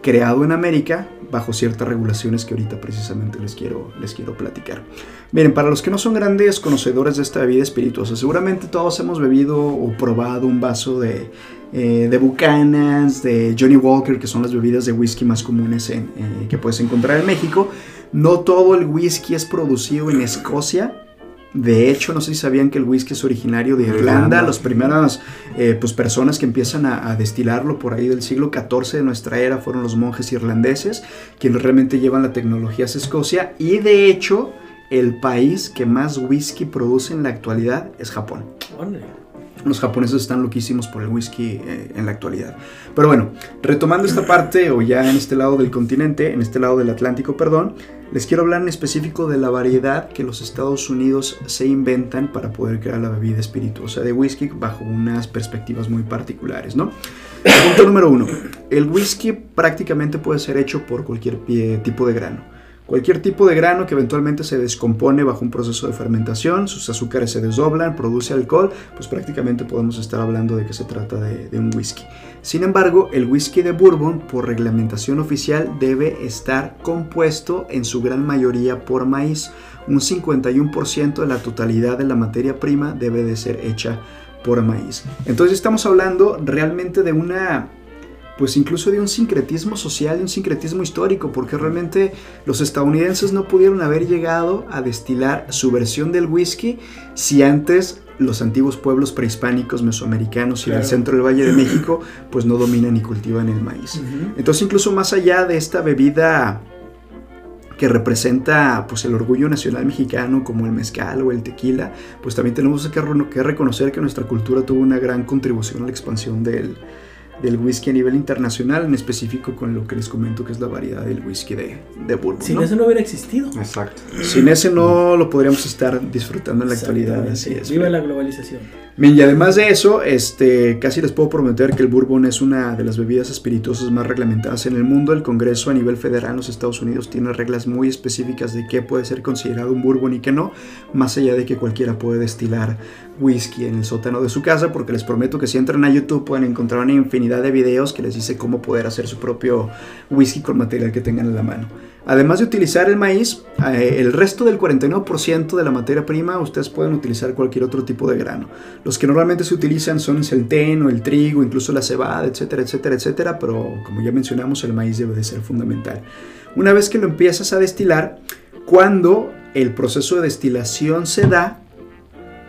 creado en América bajo ciertas regulaciones que ahorita precisamente les quiero, les quiero platicar. Miren, para los que no son grandes conocedores de esta bebida espirituosa, seguramente todos hemos bebido o probado un vaso de, eh, de Buchanan's, de Johnny Walker, que son las bebidas de whisky más comunes eh, que puedes encontrar en México. No todo el whisky es producido en Escocia. De hecho, no sé si sabían que el whisky es originario de Irlanda. Las primeras eh, pues, personas que empiezan a, a destilarlo por ahí del siglo XIV de nuestra era fueron los monjes irlandeses, quienes realmente llevan la tecnología a Escocia. Y de hecho, el país que más whisky produce en la actualidad es Japón. Los japoneses están loquísimos por el whisky eh, en la actualidad. Pero bueno, retomando esta parte, o ya en este lado del continente, en este lado del Atlántico, perdón, les quiero hablar en específico de la variedad que los Estados Unidos se inventan para poder crear la bebida espirituosa de whisky bajo unas perspectivas muy particulares, ¿no? Punto número uno. El whisky prácticamente puede ser hecho por cualquier tipo de grano. Cualquier tipo de grano que eventualmente se descompone bajo un proceso de fermentación, sus azúcares se desdoblan, produce alcohol, pues prácticamente podemos estar hablando de que se trata de, un whisky. Sin embargo, el whisky de bourbon, por reglamentación oficial, debe estar compuesto en su gran mayoría por maíz. Un 51% de la totalidad de la materia prima debe de ser hecha por maíz. Entonces estamos hablando realmente de una pues incluso de un sincretismo social y un sincretismo histórico, porque realmente los estadounidenses no pudieron haber llegado a destilar su versión del whisky si antes los antiguos pueblos prehispánicos mesoamericanos y del Claro. centro del Valle de México pues no dominan y cultivan el maíz. Entonces incluso más allá de esta bebida que representa pues el orgullo nacional mexicano como el mezcal o el tequila, pues también tenemos que, que reconocer que nuestra cultura tuvo una gran contribución a la expansión del, del whisky a nivel internacional, en específico con lo que les comento que es la variedad del whisky de, de bourbon. Sin ¿no? eso no hubiera existido. Exacto. Sin ese no lo podríamos estar disfrutando en la actualidad, así es. Viva la globalización. Bien, y además de eso, este, casi les puedo prometer que el bourbon es una de las bebidas espirituosas más reglamentadas en el mundo. El Congreso a nivel federal en los Estados Unidos tiene reglas muy específicas de qué puede ser considerado un bourbon y qué no, más allá de que cualquiera puede destilar whisky en el sótano de su casa, porque les prometo que si entran a YouTube pueden encontrar una infinidad de videos que les dice cómo poder hacer su propio whisky con material que tengan a la mano. Además de utilizar el maíz, eh, el resto del 49% de la materia prima ustedes pueden utilizar cualquier otro tipo de grano. Los que normalmente se utilizan son el centeno, el trigo, incluso la cebada, etcétera, etcétera, etcétera, pero como ya mencionamos, el maíz debe de ser fundamental. Una vez que lo empiezas a destilar, cuando el proceso de destilación se da,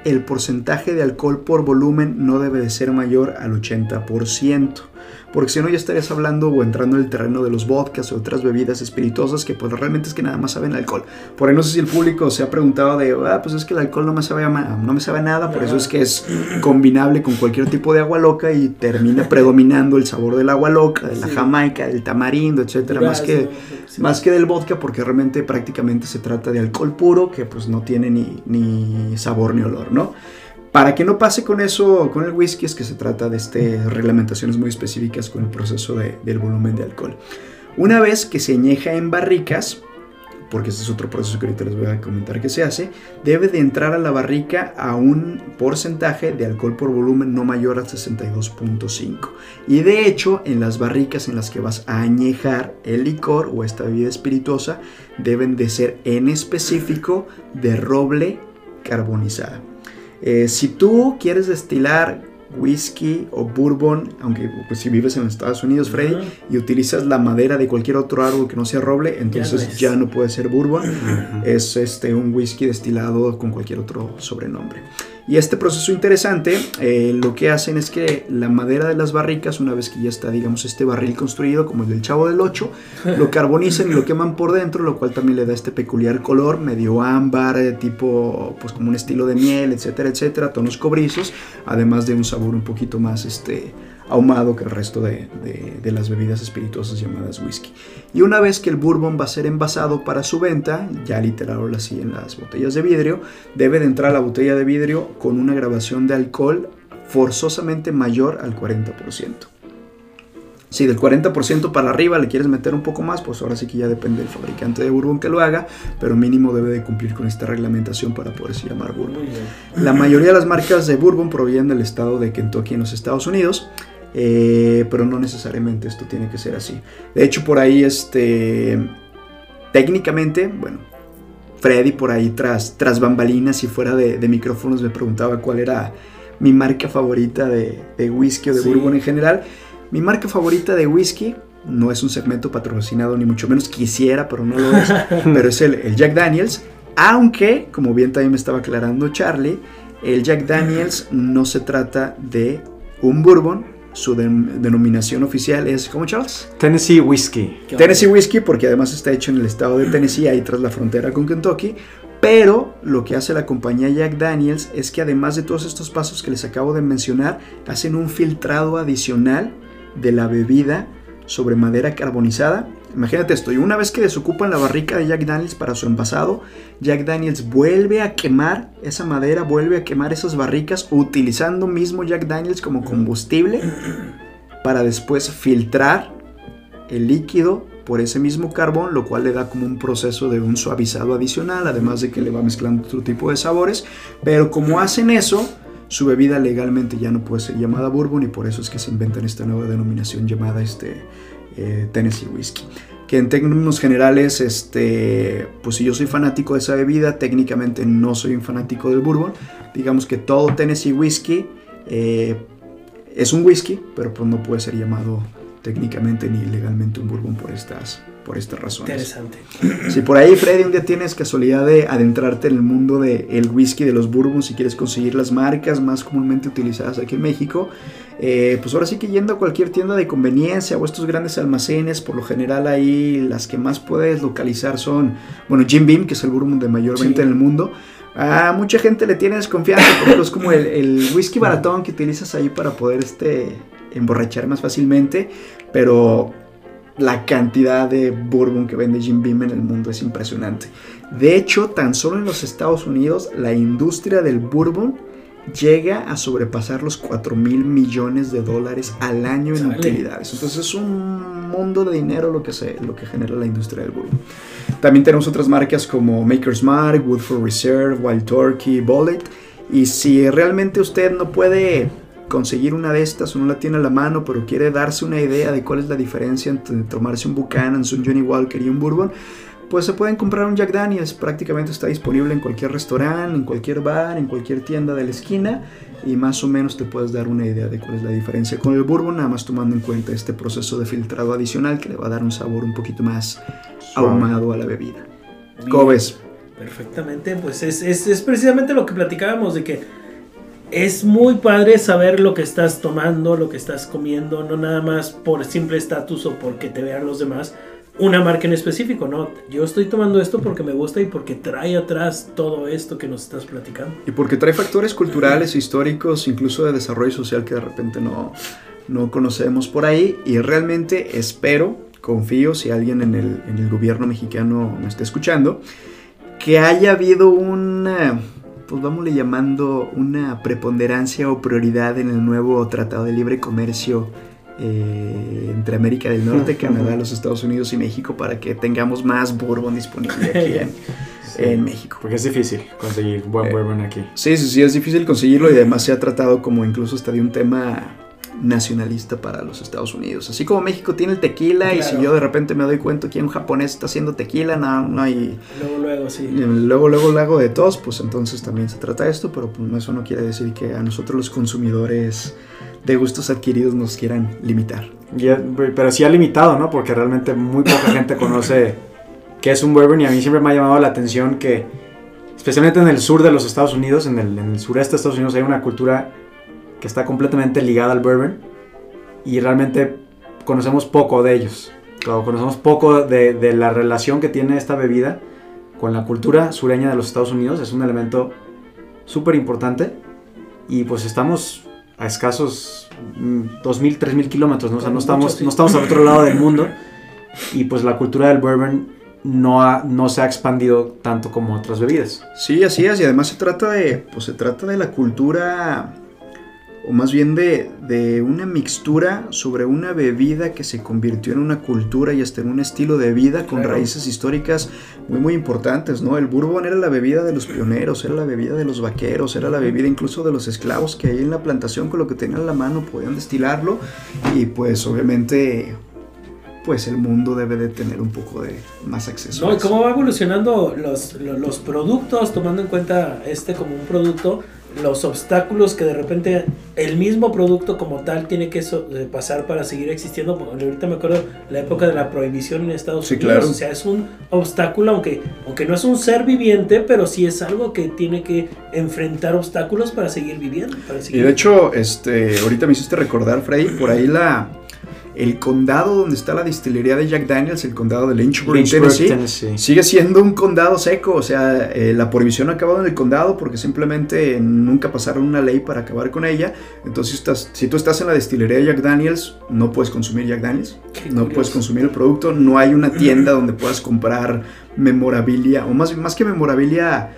el porcentaje de alcohol por volumen no debe de ser mayor al 80%. Porque si no ya estarías hablando o entrando en el terreno de los vodkas o otras bebidas espirituosas que pues realmente es que nada más saben alcohol. Por ahí no sé si el público se ha preguntado de, ah, pues es que el alcohol no me sabe a, no me sabe a nada, por eso es que es combinable con cualquier tipo de agua loca y termina predominando el sabor del agua loca, de la Sí. jamaica, del tamarindo, etcétera, más que sí. más que del vodka porque realmente prácticamente se trata de alcohol puro que pues no tiene ni, ni sabor ni olor, ¿no? Para que no pase con eso, con el whisky, es que se trata de este, reglamentaciones muy específicas con el proceso de- del volumen de alcohol. Una vez que se añeja en barricas, porque ese es otro proceso que ahorita les voy a comentar que se hace, debe de entrar a la barrica a un porcentaje de alcohol por volumen no mayor al 62.5. Y de hecho, en las barricas en las que vas a añejar el licor o esta bebida espirituosa, deben de ser en específico de roble carbonizada. Eh, si tú quieres destilar whisky o bourbon, aunque pues, si vives en Estados Unidos, Freddy, y utilizas la madera de cualquier otro árbol que no sea roble, entonces ya, no puede ser bourbon, es este, un whisky destilado con cualquier otro sobrenombre. Y este proceso interesante, eh, lo que hacen es que la madera de las barricas, una vez que ya está, digamos, este barril construido, como el del Chavo del 8, lo carbonizan y lo queman por dentro, lo cual también le da este peculiar color, medio ámbar, eh, tipo, pues como un estilo de miel, etcétera, etcétera, tonos cobrizos, además de un sabor un poquito más, este, ahumado que el resto de, de- de las bebidas espirituosas llamadas whisky. Y una vez que el bourbon va a ser envasado para su venta, ya literal así en las botellas de vidrio, debe de entrar a la botella de vidrio con una grabación de alcohol forzosamente mayor al 40%. Si del 40% para arriba le quieres meter un poco más, pues ahora sí que ya depende del fabricante de bourbon que lo haga, pero mínimo debe de cumplir con esta reglamentación para poderse llamar bourbon. La mayoría de las marcas de bourbon provienen del estado de Kentucky en los Estados Unidos, eh, pero no necesariamente esto tiene que ser así. De hecho, por ahí, este, técnicamente, bueno, Freddy por ahí tras, tras bambalinas y fuera de, de micrófonos me preguntaba cuál era mi marca favorita de, de whisky o de Sí. bourbon en general. Mi marca favorita de whisky, no es un segmento patrocinado, ni mucho menos quisiera, pero no lo es. pero es el, el Jack Daniels. Aunque, como bien también me estaba aclarando Charlie, el Jack Daniels no se trata de un bourbon, su den- denominación oficial es, ¿cómo Charles? Tennessee Whiskey. ¿Qué Tennessee Whiskey, porque además está hecho en el estado de Tennessee, ahí tras la frontera con Kentucky. Pero lo que hace la compañía Jack Daniels es que además de todos estos pasos que les acabo de mencionar, hacen un filtrado adicional de la bebida sobre madera carbonizada. Imagínate esto, y una vez que desocupan la barrica de Jack Daniels para su envasado, Jack Daniels vuelve a quemar esa madera, vuelve a quemar esas barricas utilizando mismo Jack Daniels como combustible para después filtrar el líquido por ese mismo carbón, lo cual le da como un proceso de un suavizado adicional, además de que le va mezclando otro tipo de sabores. Pero como hacen eso, su bebida legalmente ya no puede ser llamada bourbon y por eso es que se inventan esta nueva denominación llamada este, eh, Tennessee Whiskey. Que en términos generales, este, pues si yo soy fanático de esa bebida, técnicamente no soy un fanático del bourbon. Digamos que todo Tennessee Whiskey eh, es un whisky, pero pues no puede ser llamado técnicamente ni legalmente un bourbon por estas, por estas razones. Interesante. Si por ahí, Freddy, un día tienes casualidad de adentrarte en el mundo del whisky, de los bourbons, si quieres conseguir las marcas más comúnmente utilizadas aquí en México, eh, pues ahora sí que yendo a cualquier tienda de conveniencia o estos grandes almacenes, por lo general ahí las que más puedes localizar son, bueno, Jim Beam, que es el bourbon de mayor Sí. venta en el mundo. A mucha gente le tiene desconfianza, porque es como el, el whisky baratón que utilizas ahí para poder este, emborrachar más fácilmente, pero la cantidad de bourbon que vende Jim Beam en el mundo es impresionante. De hecho, tan solo en los Estados Unidos, la industria del bourbon llega a sobrepasar los 4 mil millones de dólares al año en utilidades. Entonces es un mundo de dinero lo que, se, lo que genera la industria del bourbon. También tenemos otras marcas como Maker's Mark, Woodford Reserve, Wild Turkey, Bullet. Y si realmente usted no puede conseguir una de estas o no la tiene a la mano, pero quiere darse una idea de cuál es la diferencia entre tomarse un Buchanan, un Johnny Walker y un Bourbon, pues se pueden comprar un Jack Daniels. Prácticamente está disponible en cualquier restaurante, en cualquier bar, en cualquier tienda de la esquina. Y más o menos te puedes dar una idea de cuál es la diferencia con el bourbon, nada más tomando en cuenta este proceso de filtrado adicional que le va a dar un sabor un poquito más Suave. ahumado a la bebida. Bien. ¿Cómo ves? Perfectamente, pues es, es, es precisamente lo que platicábamos de que es muy padre saber lo que estás tomando, lo que estás comiendo, no nada más por simple estatus o porque te vean los demás, una marca en específico, no, yo estoy tomando esto porque me gusta y porque trae atrás todo esto que nos estás platicando. Y porque trae factores culturales, históricos, incluso de desarrollo social que de repente no, no conocemos por ahí. Y realmente espero, confío, si alguien en el, en el gobierno mexicano me está escuchando, que haya habido una, pues vámosle llamando, una preponderancia o prioridad en el nuevo Tratado de Libre Comercio eh, entre América del Norte, Canadá, los Estados Unidos y México para que tengamos más bourbon disponible aquí en, Sí. en México. Porque es difícil conseguir buen Eh, bourbon aquí. Sí, sí, sí, es difícil conseguirlo y además se ha tratado como incluso hasta de un tema nacionalista para los Estados Unidos. Así como México tiene el tequila y si yo de repente me doy cuenta que un japonés está haciendo tequila, no, no hay... Luego, luego, sí. y Luego, luego lo hago de todos, pues entonces también se trata de esto, pero pues, eso no quiere decir que a nosotros los consumidores de gustos adquiridos nos quieran limitar. Pero sí ha limitado, ¿no? Porque realmente muy poca gente conoce qué es un bourbon y a mí siempre me ha llamado la atención que, especialmente en el sur de los Estados Unidos, en el, en el sureste de Estados Unidos, hay una cultura que está completamente ligada al bourbon y realmente conocemos poco de ellos. Claro, conocemos poco de, de la relación que tiene esta bebida con la cultura sureña de los Estados Unidos. Es un elemento súper importante y pues estamos a escasos mm, 2.000, 3.000 kilómetros, ¿no? O sea, no estamos, no estamos al otro lado del mundo y pues la cultura del bourbon no, ha- no se ha expandido tanto como otras bebidas. Sí, así es, y además se trata de, pues se trata de la cultura, o más bien de, de una mixtura sobre una bebida que se convirtió en una cultura y hasta en un estilo de vida con Claro. raíces históricas muy muy importantes, ¿no? El bourbon era la bebida de los pioneros, era la bebida de los vaqueros, era la bebida incluso de los esclavos que ahí en la plantación con lo que tenían a la mano podían destilarlo y pues obviamente pues el mundo debe de tener un poco de más acceso. a No, y eso. cómo va evolucionando los, lo- los productos, tomando en cuenta este como un producto, los obstáculos que de repente el mismo producto como tal tiene que so- eh, pasar para seguir existiendo. Porque ahorita me acuerdo la época de la prohibición en Estados Sí, Unidos. claro. O sea, es un obstáculo, aunque, aunque no es un ser viviente, pero sí es algo que tiene que enfrentar obstáculos para seguir viviendo. Para Y de hecho, este, ahorita me hiciste recordar, Freddy, por ahí la, el condado donde está la distillería de Jack Daniels, el condado de Lynchburg, Lynchburg, Tennessee, Tennessee. sigue siendo un condado seco. O sea, eh, la prohibición ha acabado en el condado porque simplemente nunca pasaron una ley para acabar con ella. Entonces, si, estás, si tú estás en la distillería de Jack Daniels, no puedes consumir Jack Daniels. Qué No curioso. puedes consumir el producto, no hay una tienda donde puedas comprar memorabilia, o más, más que memorabilia,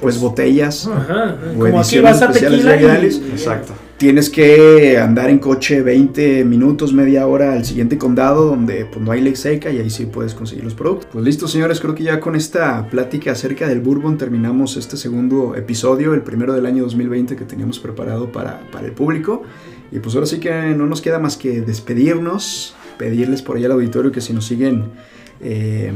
pues botellas. Ajá, o como aquí ediciones vas a especiales tequila de y- Daniels. y- Exacto. Tienes que andar en coche 20 minutos, media hora al siguiente condado donde pues, no hay ley seca y ahí sí puedes conseguir los productos. Pues listo, señores, creo que ya con esta plática acerca del bourbon terminamos este segundo episodio, el primero del año 2020 que teníamos preparado para, para el público. Y pues ahora sí que no nos queda más que despedirnos, pedirles por ahí al auditorio que si nos siguen eh,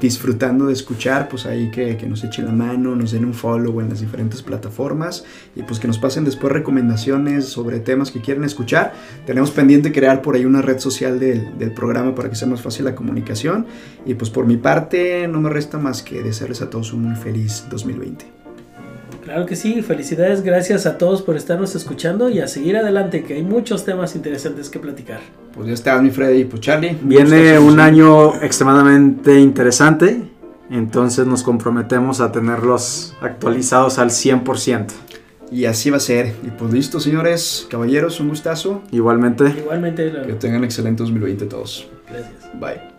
disfrutando de escuchar, pues ahí que, que nos echen la mano, nos den un follow en las diferentes plataformas y pues que nos pasen después recomendaciones sobre temas que quieren escuchar. Tenemos pendiente crear por ahí una red social del, del programa para que sea más fácil la comunicación y pues por mi parte no me resta más que desearles a todos un muy feliz 2020. Claro que sí, felicidades, gracias a todos por estarnos escuchando y a seguir adelante, que hay muchos temas interesantes que platicar. Pues ya está mi Freddy, pues Charlie. Viene un año extremadamente interesante, entonces nos comprometemos a tenerlos actualizados al 100%. Y así va a ser. Y pues listo, señores, caballeros, un gustazo. Igualmente. Igualmente, Que tengan excelente 2020 todos. gracias. Bye.